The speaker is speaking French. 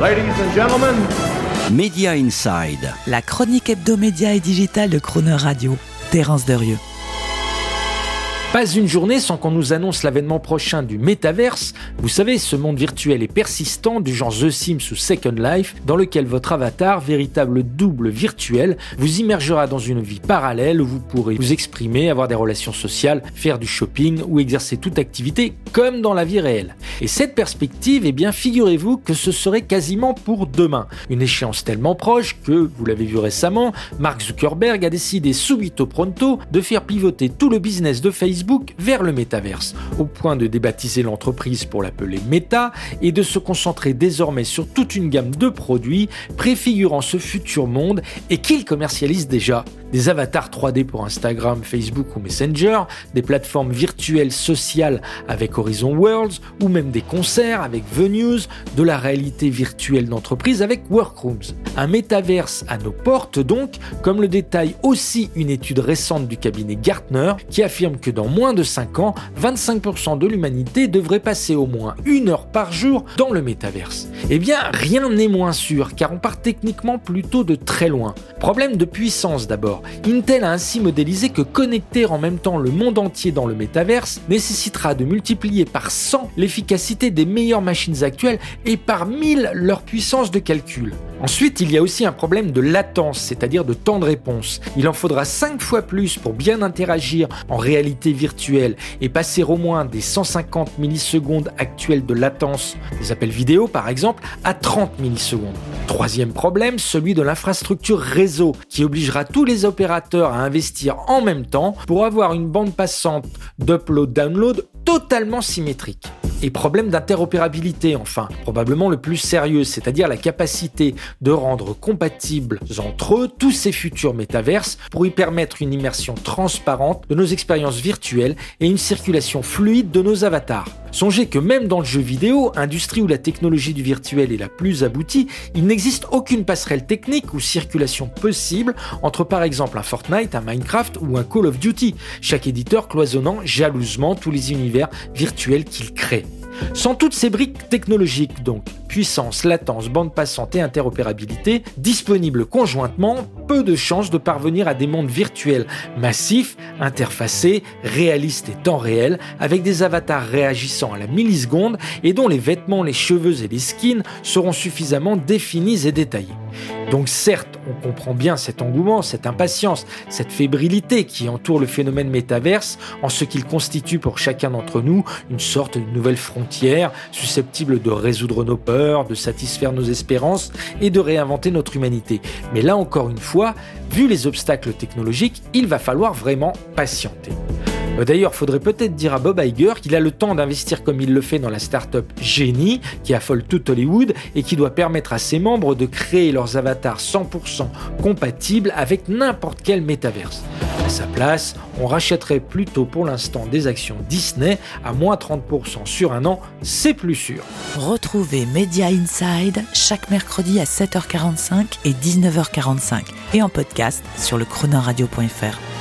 Ladies and gentlemen, Media Inside. La chronique hebdomédia et digitale de Croner Radio. Terence Derieux. Pas une journée sans qu'on nous annonce l'avènement prochain du métaverse, vous savez, ce monde virtuel et persistant du genre The Sims ou Second Life, dans lequel votre avatar, véritable double virtuel, vous immergera dans une vie parallèle où vous pourrez vous exprimer, avoir des relations sociales, faire du shopping ou exercer toute activité comme dans la vie réelle. Et cette perspective, eh bien, figurez-vous que ce serait quasiment pour demain. Une échéance tellement proche que, vous l'avez vu récemment, Mark Zuckerberg a décidé subito pronto de faire pivoter tout le business de Facebook vers le métaverse, au point de débaptiser l'entreprise pour l'appeler Meta et de se concentrer désormais sur toute une gamme de produits préfigurant ce futur monde et qu'il commercialise déjà des avatars 3D pour Instagram, Facebook ou Messenger, des plateformes virtuelles sociales avec Horizon Worlds ou même des concerts avec Venues, de la réalité virtuelle d'entreprise avec Workrooms. Un métaverse à nos portes donc, comme le détaille aussi une étude récente du cabinet Gartner qui affirme que dans moins de 5 ans, 25% de l'humanité devrait passer au moins une heure par jour dans le métaverse. Eh bien, rien n'est moins sûr car on part techniquement plutôt de très loin. Problème de puissance d'abord. Intel a ainsi modélisé que connecter en même temps le monde entier dans le métaverse nécessitera de multiplier par 100 l'efficacité des meilleures machines actuelles et par 1000 leur puissance de calcul. Ensuite, il y a aussi un problème de latence, c'est-à-dire de temps de réponse. Il en faudra 5 fois plus pour bien interagir en réalité virtuelle et passer au moins des 150 millisecondes actuelles de latence, des appels vidéo par exemple, à 30 millisecondes. Troisième problème, celui de l'infrastructure réseau, qui obligera tous les opérateurs à investir en même temps pour avoir une bande passante d'upload-download totalement symétrique. Et problème d'interopérabilité enfin, probablement le plus sérieux, c'est-à-dire la capacité de rendre compatibles entre eux tous ces futurs métaverses pour y permettre une immersion transparente de nos expériences virtuelles et une circulation fluide de nos avatars. Songez que même dans le jeu vidéo, industrie où la technologie du virtuel est la plus aboutie, il n'existe aucune passerelle technique ou circulation possible entre par exemple un Fortnite, un Minecraft ou un Call of Duty, chaque éditeur cloisonnant jalousement tous les univers virtuels qu'il crée. Sans toutes ces briques technologiques donc, puissance, latence, bande passante et interopérabilité, disponibles conjointement, peu de chances de parvenir à des mondes virtuels massifs, interfacés, réalistes et temps réel, avec des avatars réagissant à la milliseconde et dont les vêtements, les cheveux et les skins seront suffisamment définis et détaillés. Donc certes, on comprend bien cet engouement, cette impatience, cette fébrilité qui entoure le phénomène métaverse en ce qu'il constitue pour chacun d'entre nous une sorte de nouvelle frontière susceptible de résoudre nos peurs, de satisfaire nos espérances et de réinventer notre humanité. Mais là encore une fois, vu les obstacles technologiques, il va falloir vraiment patienter. Euh, d'ailleurs, faudrait peut-être dire à Bob Iger qu'il a le temps d'investir comme il le fait dans la start-up Genie, qui affole tout Hollywood et qui doit permettre à ses membres de créer leurs avatars 100% compatibles avec n'importe quel métaverse. À sa place, on rachèterait plutôt pour l'instant des actions Disney à moins 30% sur un an, c'est plus sûr. Retrouvez Media Inside chaque mercredi à 7h45 et 19h45 et en podcast sur le chronoradio.fr.